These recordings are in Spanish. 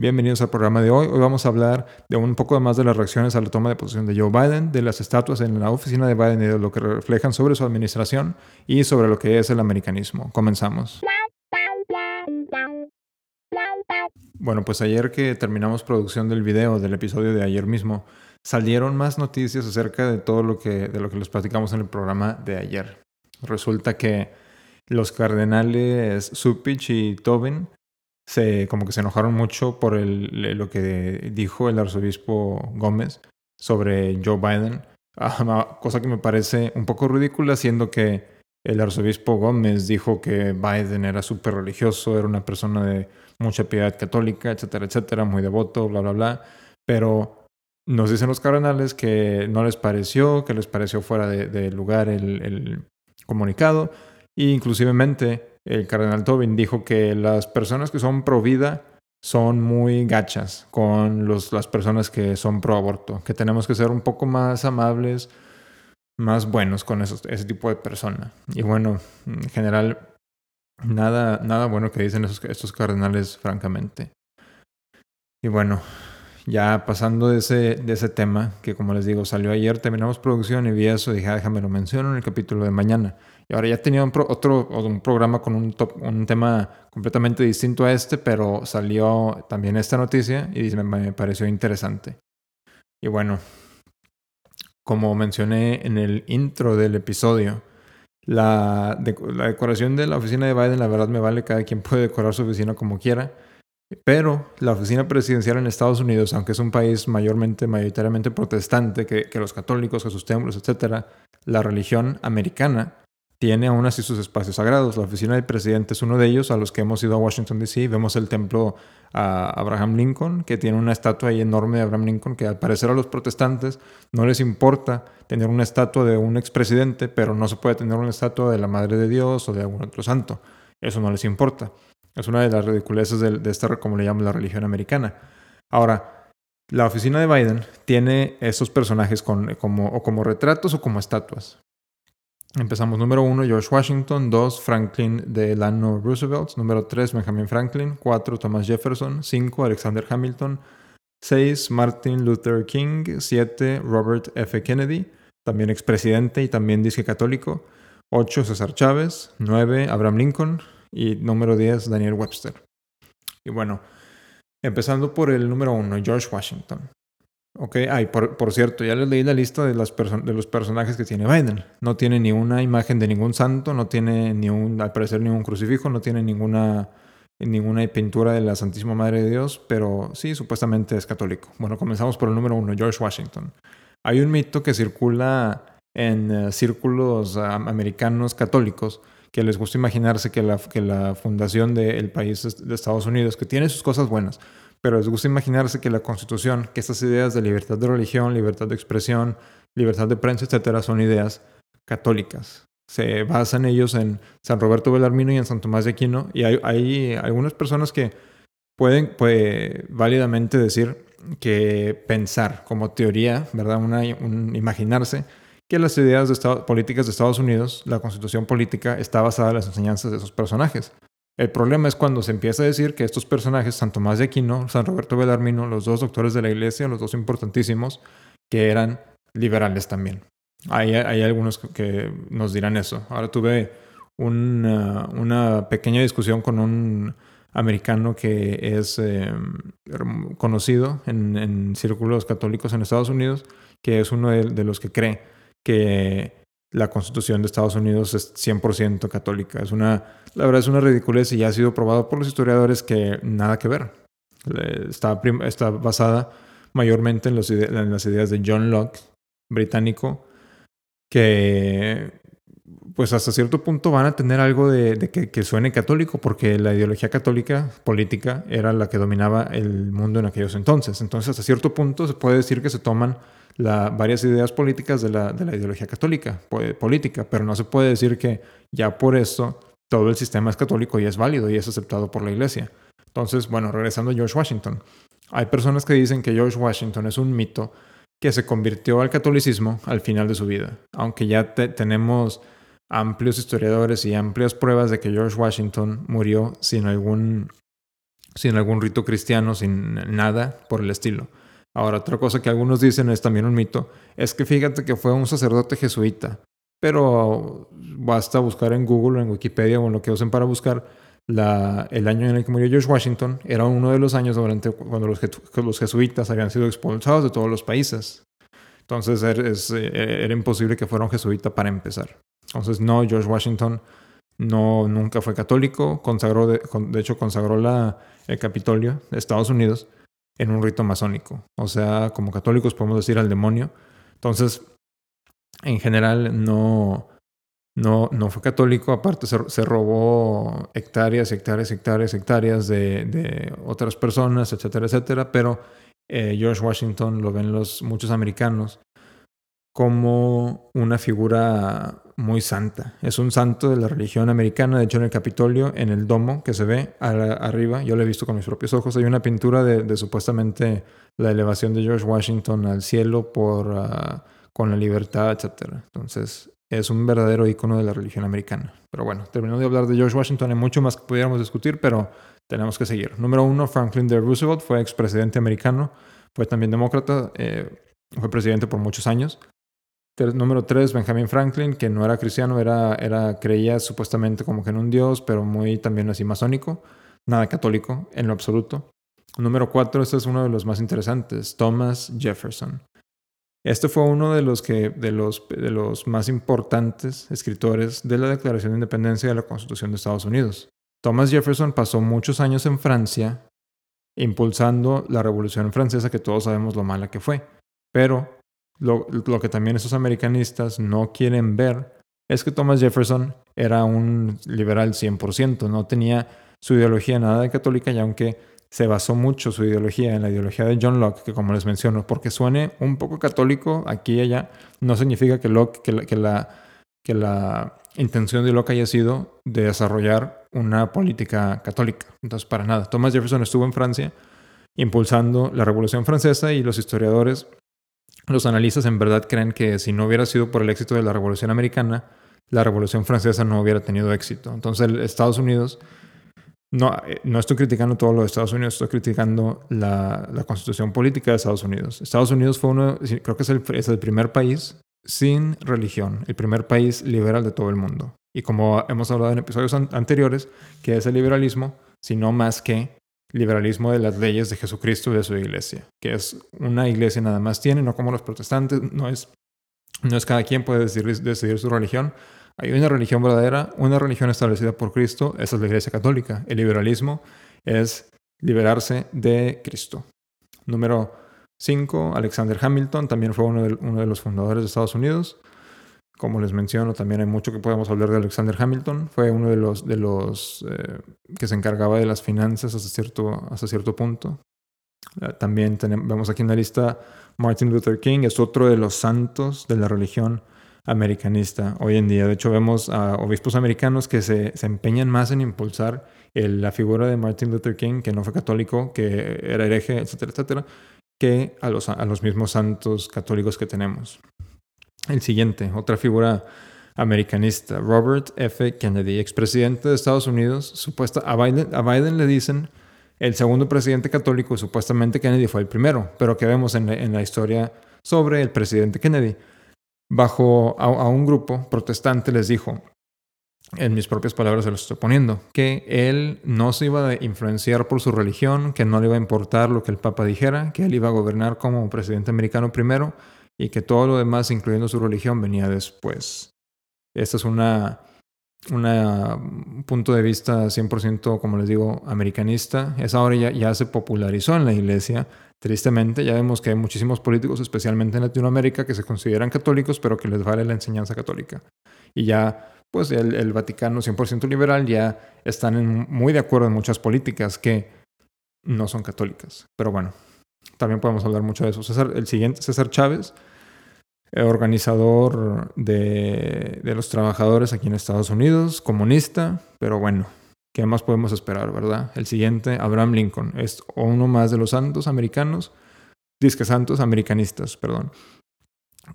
Bienvenidos al programa de hoy. Hoy vamos a hablar de un poco más de las reacciones a la toma de posición de Joe Biden, de las estatuas en la oficina de Biden y de lo que reflejan sobre su administración y sobre lo que es el americanismo. Comenzamos. Bueno, pues ayer que terminamos producción del video del episodio de ayer mismo, salieron más noticias acerca de todo lo que de lo que les platicamos en el programa de ayer. Resulta que los cardenales Supich y Tobin se, como que se enojaron mucho por el, lo que dijo el arzobispo Gómez sobre Joe Biden, cosa que me parece un poco ridícula, siendo que el arzobispo Gómez dijo que Biden era súper religioso, era una persona de mucha piedad católica, etcétera, etcétera, muy devoto, bla, bla, bla. Pero nos dicen los cardenales que no les pareció, que les pareció fuera de, lugar el, el, comunicado. E inclusivemente el cardenal Tobin dijo que las personas que son pro vida son muy gachas con los, las personas que son pro aborto, que tenemos que ser un poco más amables, más buenos con esos, ese tipo de persona. Y bueno, en general, nada, nada bueno que dicen esos, estos cardenales, francamente. Y bueno, ya pasando de ese, de ese tema, que como les digo, salió ayer, terminamos producción y vi eso, dije, ah, déjame lo menciono en el capítulo de mañana. Y ahora ya tenía un otro un programa con un, un tema completamente distinto a este, pero salió también esta noticia y me, me pareció interesante. Y bueno, como mencioné en el intro del episodio, la, la, decoración de la oficina de Biden, la verdad me vale, cada quien puede decorar su oficina como quiera, pero la oficina presidencial en Estados Unidos, aunque es un país mayormente, mayoritariamente protestante, que, que los católicos, que sus templos, etc., la religión americana tiene aún así sus espacios sagrados. La oficina del presidente es uno de ellos, a los que hemos ido a Washington, D.C. Vemos el templo a Abraham Lincoln, que tiene una estatua ahí enorme de Abraham Lincoln, que al parecer a los protestantes no les importa tener una estatua de un expresidente, pero no se puede tener una estatua de la Madre de Dios o de algún otro santo. Eso no les importa. Es una de las ridiculeces de, esta, como le llaman la religión americana. Ahora, la oficina de Biden tiene esos personajes como, o como retratos o como estatuas. Empezamos número uno, George Washington. Dos, Franklin Delano Roosevelt. Número tres, Benjamin Franklin. Cuatro, Thomas Jefferson. Cinco, Alexander Hamilton. Seis, Martin Luther King. Siete, Robert F. Kennedy, también expresidente y también disque católico. Ocho, César Chávez. Nueve, Abraham Lincoln. Y número diez, Daniel Webster. Y bueno, empezando por el número uno, George Washington. Ok, ay, por, por, cierto, ya les leí la lista de, las de los personajes que tiene Biden. No tiene ni una imagen de ningún santo, no tiene ni un, al parecer, ni un crucifijo, no tiene ninguna, ninguna pintura de la Santísima Madre de Dios, pero sí, supuestamente es católico. Bueno, comenzamos por el número uno, George Washington. Hay un mito que circula en eh, círculos americanos católicos que les gusta imaginarse que la, que la fundación del país de Estados Unidos, que tiene sus cosas buenas, pero les gusta imaginarse que la Constitución, que estas ideas de libertad de religión, libertad de expresión, libertad de prensa, etcétera, son ideas católicas. Se basan ellos en San Roberto Belarmino y en San Tomás de Aquino, y hay, algunas personas que pueden pues, válidamente decir que pensar como teoría, ¿verdad? Una, un, imaginarse que las ideas de políticas de Estados Unidos, la constitución política, está basada en las enseñanzas de esos personajes. El problema es cuando se empieza a decir que estos personajes, San Tomás de Aquino, San Roberto Belarmino, los dos doctores de la iglesia, los dos importantísimos, que eran liberales también. Hay, algunos que nos dirán eso. Ahora tuve una, pequeña discusión con un americano que es eh, conocido en, círculos católicos en Estados Unidos, que es uno de los que cree que la constitución de Estados Unidos es 100% católica. Es una, la verdad es una ridiculez y ya ha sido probado por los historiadores que nada que ver. Está, está basada mayormente en, las ideas de John Locke, británico, que pues hasta cierto punto van a tener algo de, que, que, suene católico, porque la ideología católica política era la que dominaba el mundo en aquellos entonces. Entonces, hasta cierto punto se puede decir que se toman varias ideas políticas de la, de la ideología católica, política, pero no se puede decir que ya por eso todo el sistema es católico y es válido y es aceptado por la iglesia. Entonces, bueno, regresando a George Washington. Hay personas que dicen que George Washington es un mito que se convirtió al catolicismo al final de su vida, aunque ya tenemos amplios historiadores y amplias pruebas de que George Washington murió sin algún sin algún rito cristiano, sin nada por el estilo. Ahora, otra cosa que algunos dicen es también un mito, es que fíjate que fue un sacerdote jesuita, pero basta buscar en Google o en Wikipedia o en lo que usen para buscar el año en el que murió George Washington, era uno de los años durante cuando los, jesuitas habían sido expulsados de todos los países. Entonces era, era imposible que fuera un jesuita para empezar. Entonces no, George Washington no, nunca fue católico, consagró de, hecho consagró la, el Capitolio de Estados Unidos en un rito masónico. O sea, como católicos podemos decir al demonio. Entonces, en general no, no, no fue católico, aparte se, robó hectáreas, hectáreas, hectáreas, hectáreas de, de otras personas, etcétera, etcétera, pero eh, George Washington lo ven los, muchos americanos como una figura muy santa. Es un santo de la religión americana, de hecho en el Capitolio, en el domo que se ve arriba, yo lo he visto con mis propios ojos, hay una pintura de, supuestamente la elevación de George Washington al cielo por, ah, con la libertad, etc. Entonces es un verdadero icono de la religión americana. Pero bueno, terminando de hablar de George Washington, hay mucho más que pudiéramos discutir, pero tenemos que seguir. Número uno, Franklin D. Roosevelt fue expresidente americano, fue también demócrata, eh, fue presidente por muchos años. Número tres, Benjamin Franklin, que no era cristiano, era, era, creía supuestamente como que en un dios, pero muy también así masónico, nada católico en lo absoluto. Número cuatro, este es uno de los más interesantes, Thomas Jefferson. Este fue uno de los, que, de, los, de los más importantes escritores de la Declaración de Independencia de la Constitución de Estados Unidos. Thomas Jefferson pasó muchos años en Francia impulsando la Revolución Francesa, que todos sabemos lo mala que fue. Pero lo, que también esos americanistas no quieren ver es que Thomas Jefferson era un liberal 100%, no tenía su ideología nada de católica y aunque se basó mucho su ideología en la ideología de John Locke, que como les menciono, porque suene un poco católico aquí y allá, no significa que, Locke, que, la, que, la, que la intención de Locke haya sido de desarrollar una política católica. Entonces, para nada. Thomas Jefferson estuvo en Francia impulsando la Revolución Francesa y los historiadores los analistas en verdad creen que si no hubiera sido por el éxito de la Revolución Americana, la Revolución Francesa no hubiera tenido éxito. Entonces Estados Unidos, no, eh, no estoy criticando todo lo de Estados Unidos, estoy criticando la, constitución política de Estados Unidos. Estados Unidos fue uno, creo que es el, es el primer país sin religión, el primer país liberal de todo el mundo. Y como hemos hablado en episodios anteriores, que es el liberalismo, sino más que liberalismo de las leyes de Jesucristo y de su iglesia, que es una iglesia nada más tiene, no como los protestantes, no es, no es cada quien puede decidir, decidir su religión. Hay una religión verdadera, una religión establecida por Cristo, esa es la iglesia católica. El liberalismo es liberarse de Cristo. Número 5, Alexander Hamilton, también fue uno de, uno de los fundadores de Estados Unidos. Como les menciono, también hay mucho que podemos hablar de Alexander Hamilton. Fue uno de los, de los eh, que se encargaba de las finanzas hasta cierto, hasta cierto punto. Eh, también tenemos, vemos aquí en la lista Martin Luther King, es otro de los santos de la religión americanista hoy en día. De hecho, vemos a obispos americanos que se, se empeñan más en impulsar la figura de Martin Luther King, que no fue católico, que era hereje, etcétera, etcétera, que a los, a los mismos santos católicos que tenemos. El siguiente, otra figura americanista, Robert F. Kennedy, expresidente de Estados Unidos. Supuesta, a, Biden, a le dicen el segundo presidente católico, supuestamente Kennedy fue el primero, pero que vemos en la, historia sobre el presidente Kennedy. Bajo a, un grupo protestante les dijo, en mis propias palabras se lo estoy poniendo, que él no se iba a influenciar por su religión, que no le iba a importar lo que el Papa dijera, que él iba a gobernar como presidente americano primero y que todo lo demás, incluyendo su religión, venía después. Este es una, un punto de vista 100%, como les digo, americanista. Esa ahora ya, ya se popularizó en la iglesia. Tristemente, ya vemos que hay muchísimos políticos, especialmente en Latinoamérica, que se consideran católicos, pero que les vale la enseñanza católica. Y ya, pues el, el Vaticano 100% liberal ya están muy de acuerdo en muchas políticas que no son católicas. Pero bueno, también podemos hablar mucho de eso. César, el siguiente, César Chávez, organizador de, de, los trabajadores aquí en Estados Unidos, comunista, pero bueno, ¿qué más podemos esperar, verdad? El siguiente, Abraham Lincoln, es uno más de los santos americanos, disque santos americanistas, perdón.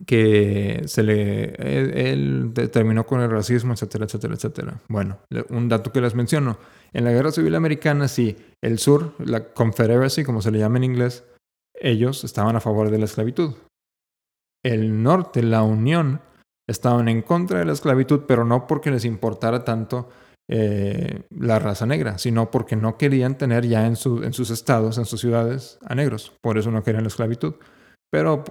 que se le, él, terminó con el racismo, etcétera, etcétera, etcétera. Bueno, un dato que les menciono. En la Guerra Civil Americana, sí, el sur, la Confederacy, como se le llama en inglés, ellos estaban a favor de la esclavitud. El norte, la Unión, estaban en contra de la esclavitud, pero no porque les importara tanto eh, la raza negra, sino porque no querían tener ya en, en sus estados, en sus ciudades, a negros. Por eso no querían la esclavitud. Pero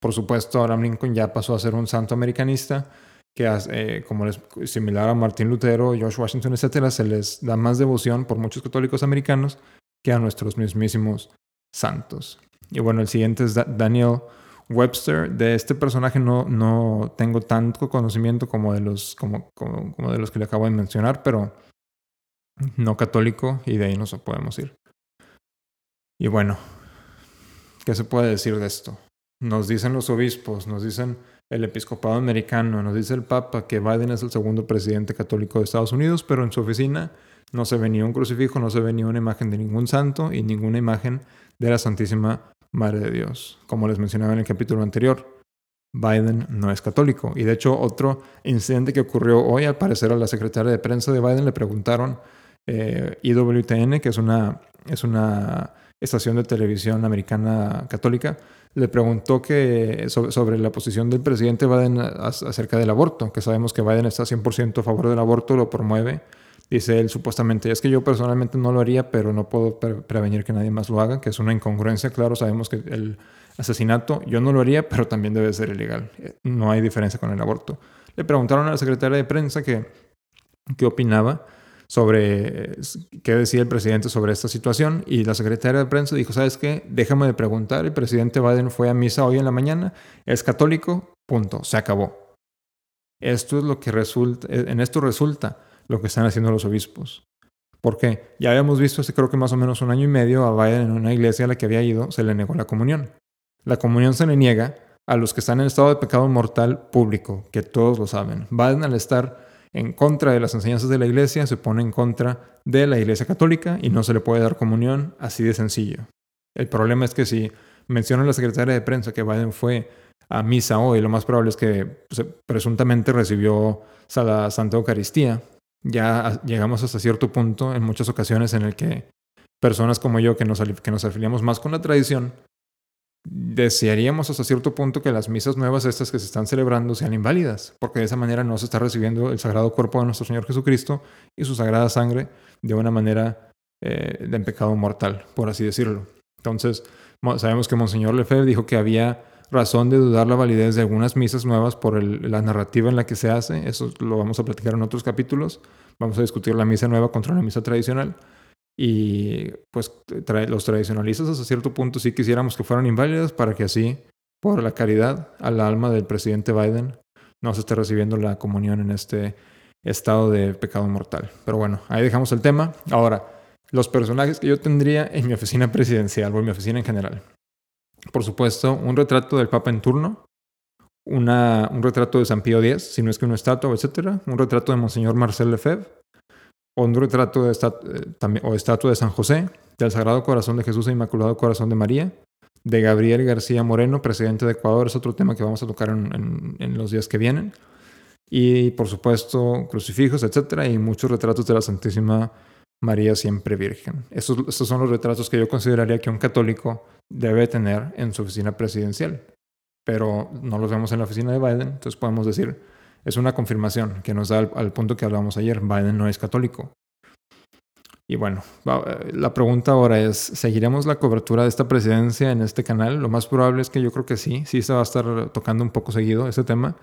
por supuesto, Abraham Lincoln ya pasó a ser un santo americanista que, eh, como les, similar a Martín Lutero, George Washington, etcétera, se les da más devoción por muchos católicos americanos que a nuestros mismísimos santos. Y bueno, el siguiente es Daniel Webster. De este personaje no, no tengo tanto conocimiento como de, los, como, como, de los que le acabo de mencionar, pero no católico y de ahí nos podemos ir. Y bueno, ¿qué se puede decir de esto? Nos dicen los obispos, nos dicen el episcopado americano, nos dice el Papa que Biden es el segundo presidente católico de Estados Unidos, pero en su oficina no se ve ni un crucifijo, no se ve ni una imagen de ningún santo y ninguna imagen de la Santísima Madre de Dios. Como les mencionaba en el capítulo anterior, Biden no es católico. Y de hecho, otro incidente que ocurrió hoy, al parecer a la secretaria de prensa de Biden le preguntaron, eh, IWTN, que es una, es una estación de televisión americana católica, le preguntó que, sobre, la posición del presidente Biden acerca del aborto, que sabemos que Biden está 100% a favor del aborto, lo promueve. Dice él supuestamente, es que yo personalmente no lo haría, pero no puedo prevenir que nadie más lo haga, que es una incongruencia, claro, sabemos que el asesinato yo no lo haría, pero también debe ser ilegal. No hay diferencia con el aborto. Le preguntaron a la secretaria de prensa que, qué opinaba sobre qué decía el presidente sobre esta situación y la secretaria de prensa dijo, ¿sabes qué? Déjame de preguntar, el presidente Biden fue a misa hoy en la mañana, es católico, punto, se acabó. Esto es lo que resulta, en esto resulta lo que están haciendo los obispos. ¿Por qué? Ya habíamos visto hace creo que más o menos un año y medio a Biden en una iglesia a la que había ido, se le negó la comunión. La comunión se le niega a los que están en estado de pecado mortal público, que todos lo saben. Biden al estar en contra de las enseñanzas de la iglesia, se pone en contra de la iglesia católica y no se le puede dar comunión así de sencillo. El problema es que si menciona la secretaria de prensa que Biden fue a misa hoy, lo más probable es que pues, presuntamente recibió la Santa Eucaristía. Ya llegamos hasta cierto punto en muchas ocasiones en el que personas como yo que nos, que nos afiliamos más con la tradición desearíamos hasta cierto punto que las misas nuevas estas que se están celebrando sean inválidas, porque de esa manera no se está recibiendo el sagrado cuerpo de nuestro Señor Jesucristo y su sagrada sangre de una manera eh, de pecado mortal, por así decirlo. Entonces, sabemos que Monseñor Lefebvre dijo que había razón de dudar la validez de algunas misas nuevas por la narrativa en la que se hace, eso lo vamos a platicar en otros capítulos, vamos a discutir la misa nueva contra la misa tradicional, y pues los tradicionalistas hasta cierto punto sí quisiéramos que fueran inválidas para que así, por la caridad al alma del presidente Biden, no se esté recibiendo la comunión en este estado de pecado mortal. Pero bueno, ahí dejamos el tema. Ahora, los personajes que yo tendría en mi oficina presidencial o en mi oficina en general. Por supuesto, un retrato del Papa en turno, una, un retrato de San Pío X, si no es que una estatua, etc. Un retrato de Monseñor Marcel Lefebvre, un retrato de eh, o estatua de San José, del Sagrado Corazón de Jesús e Inmaculado Corazón de María, de Gabriel García Moreno, presidente de Ecuador, es otro tema que vamos a tocar en, los días que vienen. Y por supuesto, crucifijos, etcétera, y muchos retratos de la Santísima María Siempre Virgen. Esos, estos son los retratos que yo consideraría que un católico debe tener en su oficina presidencial. Pero no los vemos en la oficina de Biden, entonces podemos decir, es una confirmación que nos da al, punto que hablábamos ayer. Biden no es católico. Y bueno, eh, la pregunta ahora es, ¿seguiremos la cobertura de esta presidencia en este canal? Lo más probable es que yo creo que sí, sí se va a estar tocando un poco seguido ese tema,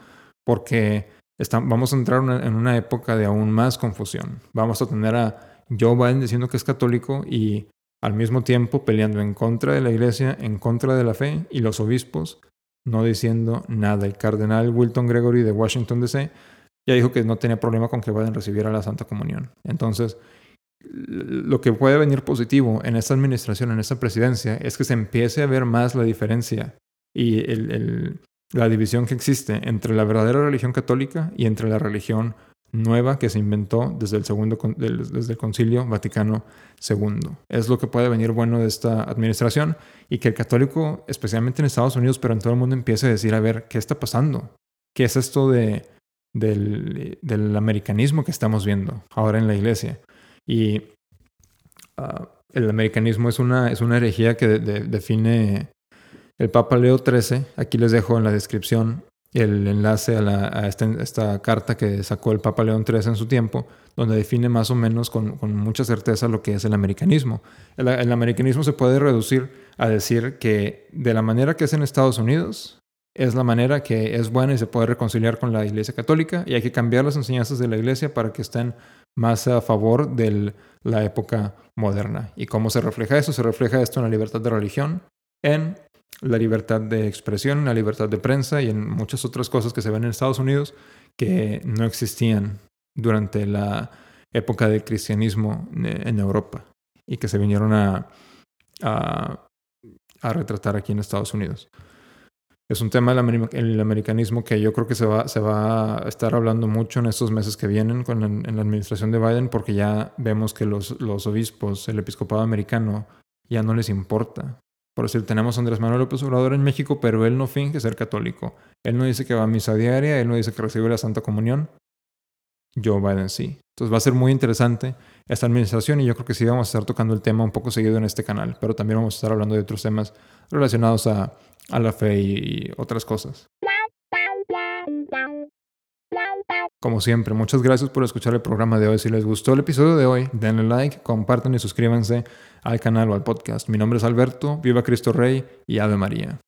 porque vamos a entrar en una época de aún más confusión. Vamos a tener a Joe Biden diciendo que es católico y al mismo tiempo peleando en contra de la iglesia, en contra de la fe, y los obispos no diciendo nada. El cardenal Wilton Gregory de Washington, D.C., ya dijo que no tenía problema con que Biden recibiera la Santa Comunión. Entonces, lo que puede venir positivo en esta administración, en esta presidencia, es que se empiece a ver más la diferencia y la división que existe entre la verdadera religión católica y entre la religión nueva que se inventó desde el, segundo, desde el Concilio Vaticano II. Es lo que puede venir bueno de esta administración y que el católico, especialmente en Estados Unidos, pero en todo el mundo, empiece a decir, a ver, ¿qué está pasando? ¿Qué es esto de, del, americanismo que estamos viendo ahora en la iglesia? Y ah, el americanismo es una, es una herejía que define el Papa Leo XIII. Aquí les dejo en la descripción el enlace a, este, esta, carta que sacó el Papa León XIII en su tiempo, donde define más o menos con, mucha certeza lo que es el americanismo. El, americanismo se puede reducir a decir que de la manera que es en Estados Unidos, es la manera que es buena y se puede reconciliar con la Iglesia Católica y hay que cambiar las enseñanzas de la Iglesia para que estén más a favor de la época moderna. ¿Y cómo se refleja eso? Se refleja esto en la libertad de religión, en la libertad de expresión, la libertad de prensa y en muchas otras cosas que se ven en Estados Unidos que no existían durante la época del cristianismo en Europa y que se vinieron a, a, retratar aquí en Estados Unidos. Es un tema del americanismo que yo creo que se va, se va a estar hablando mucho en estos meses que vienen con en la administración de Biden porque ya vemos que los, los obispos, el episcopado americano, ya no les importa por decir, tenemos a Andrés Manuel López Obrador en México, pero él no finge ser católico. Él no dice que va a misa diaria, él no dice que recibe la Santa Comunión. Joe Biden sí. Entonces va a ser muy interesante esta administración y yo creo que sí vamos a estar tocando el tema un poco seguido en este canal, pero también vamos a estar hablando de otros temas relacionados a, a la fe y otras cosas. Como siempre, muchas gracias por escuchar el programa de hoy. Si les gustó el episodio de hoy, denle like, compartan y suscríbanse al canal o al podcast. Mi nombre es Alberto, viva Cristo Rey y Ave María.